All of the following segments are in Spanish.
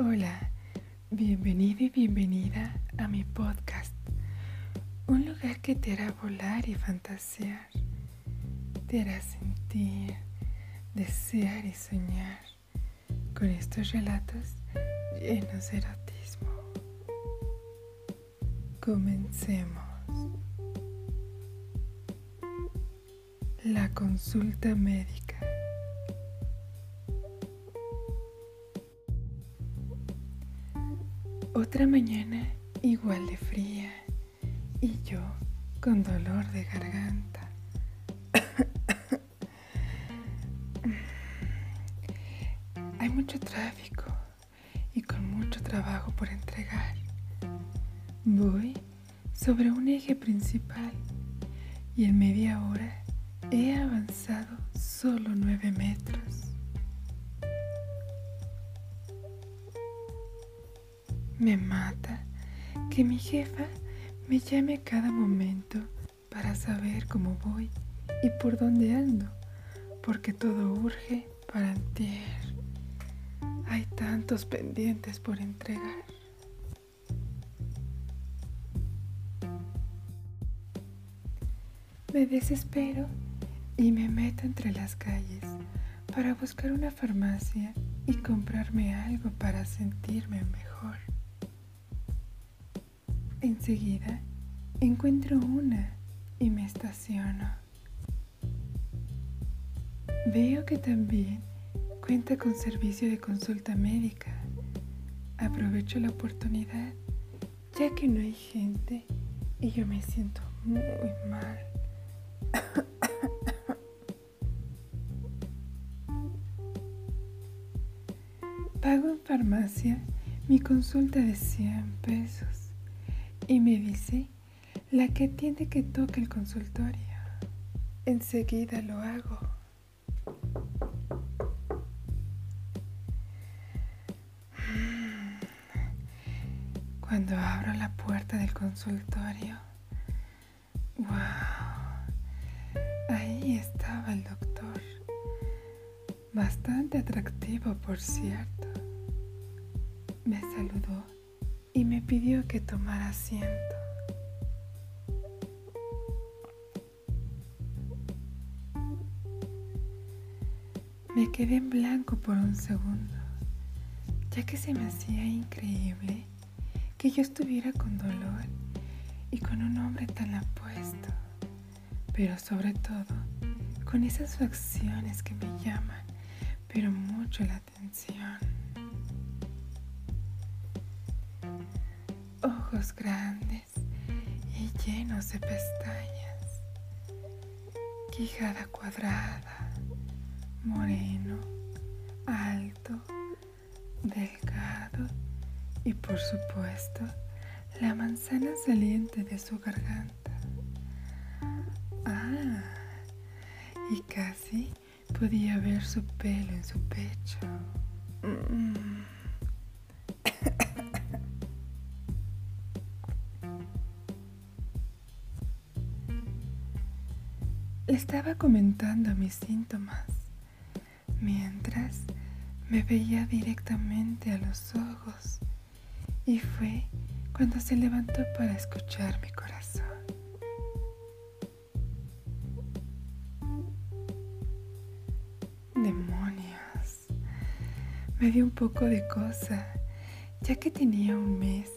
Hola, bienvenido y bienvenida a mi podcast. Un lugar que te hará volar y fantasear. Te hará sentir, desear y soñar con estos relatos llenos de erotismo. Comencemos. La consulta médica. Otra mañana igual de fría y yo con dolor de garganta. Hay mucho tráfico y con mucho trabajo por entregar. Voy sobre un eje principal y en media hora he avanzado solo nueve metros. Me mata que mi jefa me llame cada momento para saber cómo voy y por dónde ando, porque todo urge para antier. Hay tantos pendientes por entregar. Me desespero y me meto entre las calles para buscar una farmacia y comprarme algo para sentirme mejor. Enseguida encuentro una y me estaciono. Veo que también cuenta con servicio de consulta médica. Aprovecho la oportunidad ya que no hay gente y yo me siento muy mal. Pago en farmacia mi consulta de 100 pesos y me dice la que tiene que toque el consultorio. Enseguida lo hago. Cuando abro la puerta del consultorio, wow, ahí estaba el doctor. Bastante atractivo, por cierto. Me saludó y me pidió que tomara asiento. Me quedé en blanco por un segundo, ya que se me hacía increíble que yo estuviera con dolor y con un hombre tan apuesto, pero sobre todo con esas facciones que me llaman, pero mucho la atención. Ojos grandes y llenos de pestañas, quijada cuadrada, moreno, alto, delgado y por supuesto la manzana saliente de su garganta. Ah, y casi podía ver su pelo en su pecho. Mm. Le estaba comentando mis síntomas mientras me veía directamente a los ojos y fue cuando se levantó para escuchar mi corazón. Demonios, me dio un poco de cosa, ya que tenía un mes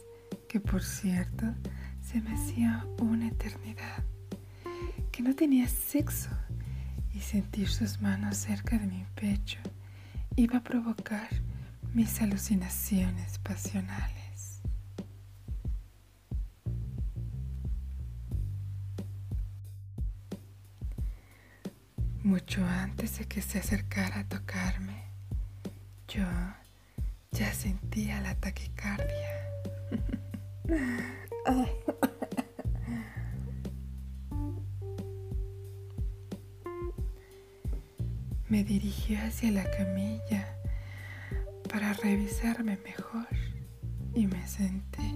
que por cierto se me hacía una eternidad que no tenía sexo y sentir sus manos cerca de mi pecho iba a provocar mis alucinaciones pasionales. Mucho antes de que se acercara a tocarme, yo ya sentía la taquicardia. me dirigió hacia la camilla para revisarme mejor y me senté.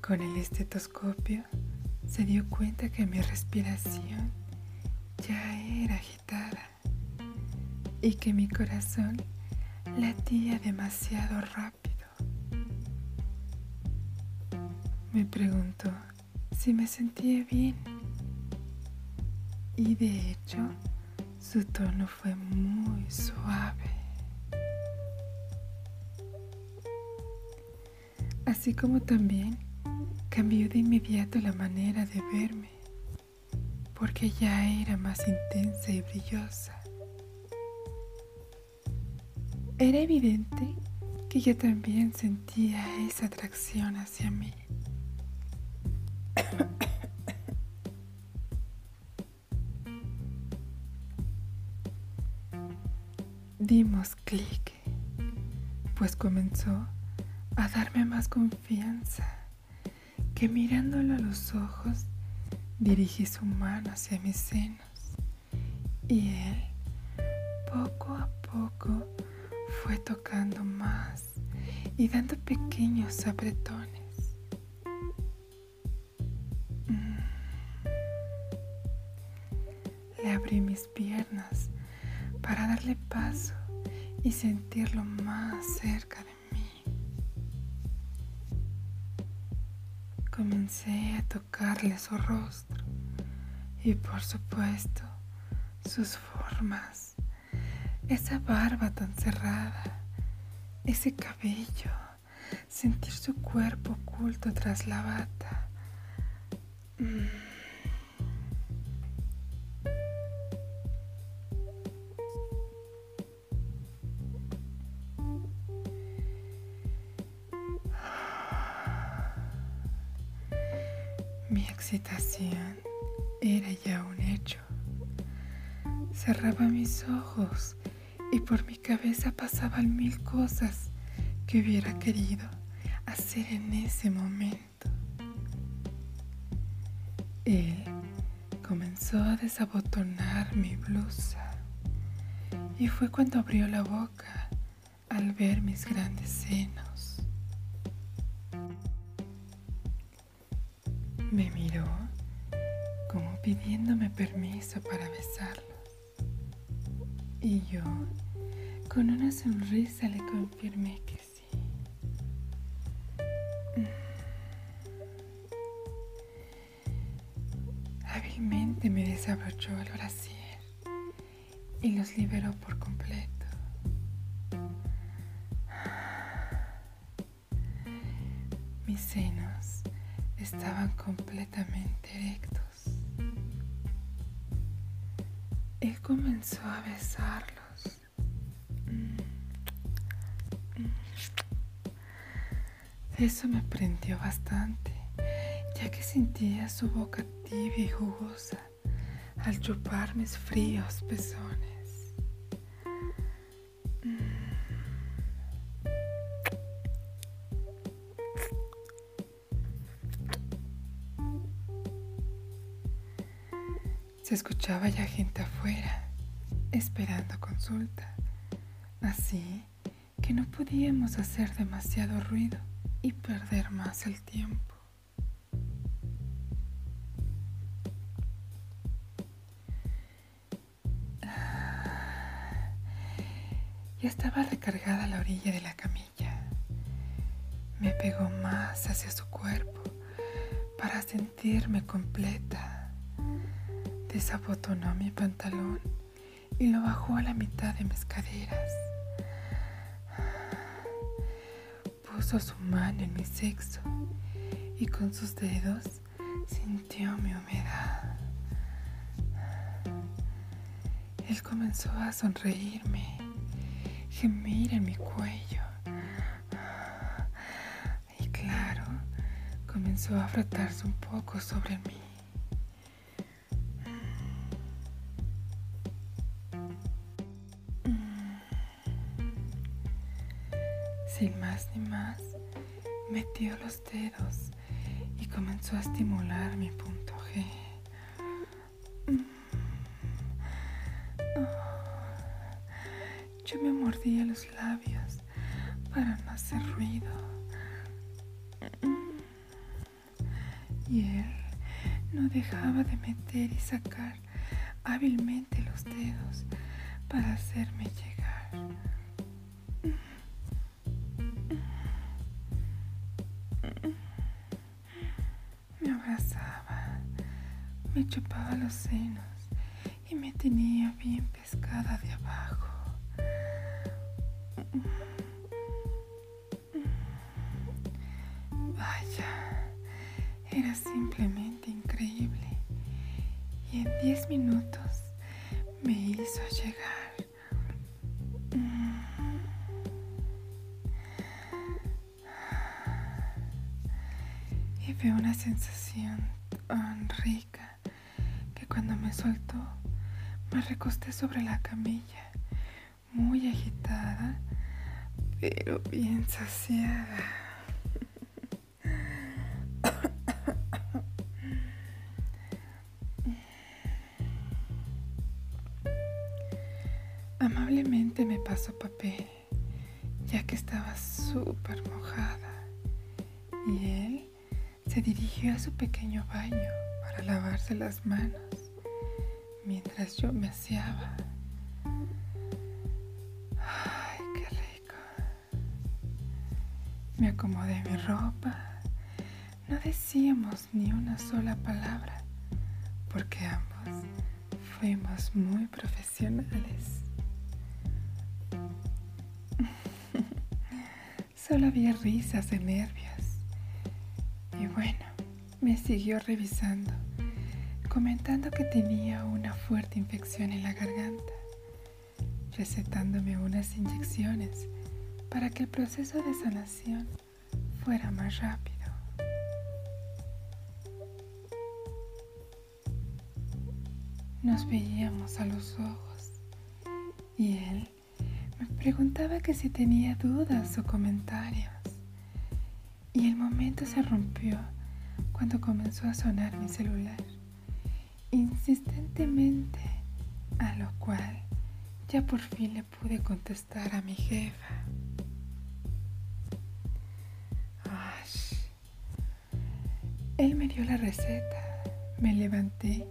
Con el estetoscopio se dio cuenta que mi respiración ya era agitada y que mi corazón latía demasiado rápido. Me preguntó si me sentía bien y de hecho su tono fue muy suave. Así como también cambió de inmediato la manera de verme, porque ya era más intensa y brillosa. Era evidente que yo también sentía esa atracción hacia mí. Dimos clic, pues comenzó a darme más confianza, que mirándolo a los ojos dirigí su mano hacia mis senos y él poco a poco fue tocando más y dando pequeños apretones. Mm. Le abrí mis piernas para darle paso y sentirlo más cerca de mí. Comencé a tocarle su rostro y por supuesto sus formas, esa barba tan cerrada, ese cabello, sentir su cuerpo oculto tras la bata. Mm. Excitación era ya un hecho. Cerraba mis ojos y por mi cabeza pasaban mil cosas que hubiera querido hacer en ese momento. Él comenzó a desabotonar mi blusa y fue cuando abrió la boca al ver mis grandes senos. Me miró como pidiéndome permiso para besarlos. Y yo, con una sonrisa, le confirmé que sí. Hábilmente me desabrochó el brasier y los liberó por completo. Mis senos estaban completamente erectos. Él comenzó a besarlos. Eso me prendió bastante, ya que sentía su boca tibia y jugosa al chupar mis fríos pezones. Escuchaba ya gente afuera, esperando consulta. Así que no podíamos hacer demasiado ruido y perder más el tiempo. Ya estaba recargada a la orilla de la camilla. Me pegó más hacia su cuerpo para sentirme completa desabotonó mi pantalón y lo bajó a la mitad de mis caderas. Puso su mano en mi sexo y con sus dedos sintió mi humedad. Él comenzó a sonreírme, gemir en mi cuello. Y claro, comenzó a frotarse un poco sobre mí. Más metió los dedos y comenzó a estimular mi punto G. Yo me mordía los labios para no hacer ruido. Y él no dejaba de meter y sacar hábilmente los dedos para hacerme llegar. Simplemente increíble. Y en 10 minutos me hizo llegar. Y fue una sensación tan rica que cuando me soltó me recosté sobre la camilla, muy agitada, pero bien saciada. Dirigió a su pequeño baño para lavarse las manos mientras yo me aseaba. Ay, qué rico. Me acomodé mi ropa. No decíamos ni una sola palabra porque ambos fuimos muy profesionales. Solo había risas de nervios. Me siguió revisando comentando que tenía una fuerte infección en la garganta, recetándome unas inyecciones para que el proceso de sanación fuera más rápido. Nos veíamos a los ojos y él me preguntaba que si tenía dudas o comentarios. Y el momento se rompió cuando comenzó a sonar mi celular insistentemente, a lo cual ya por fin le pude contestar a mi jefa. Él me dio la receta, me levanté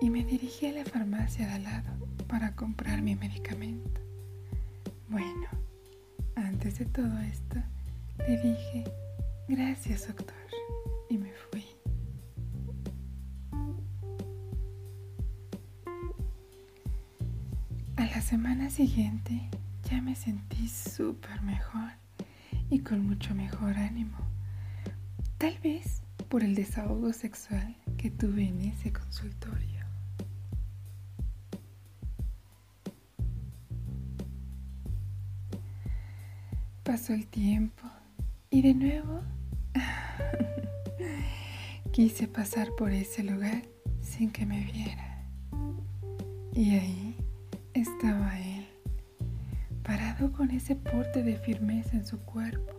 y me dirigí a la farmacia de al lado para comprar mi medicamento. Bueno, antes de todo esto, le dije, gracias doctor, y me fui. Semana siguiente ya me sentí súper mejor y con mucho mejor ánimo. Tal vez por el desahogo sexual que tuve en ese consultorio. Pasó el tiempo y de nuevo quise pasar por ese lugar sin que me viera. Y ahí estaba él, parado con ese porte de firmeza en su cuerpo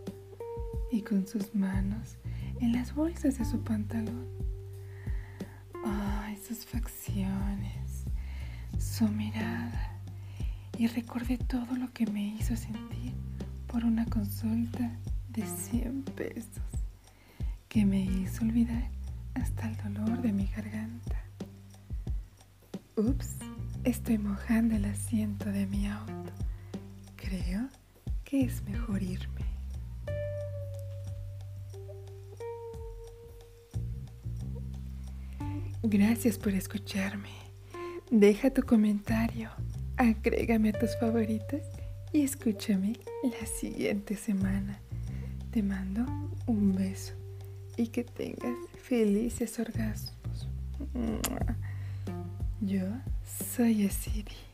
y con sus manos en las bolsas de su pantalón. Ay, sus facciones, su mirada. Y recordé todo lo que me hizo sentir por una consulta de 100 pesos que me hizo olvidar hasta el dolor de mi garganta. Ups. Estoy mojando el asiento de mi auto. Creo que es mejor irme. Gracias por escucharme. Deja tu comentario, agrégame a tus favoritos y escúchame la siguiente semana. Te mando un beso y que tengas felices orgasmos. Yo So Sayasibi.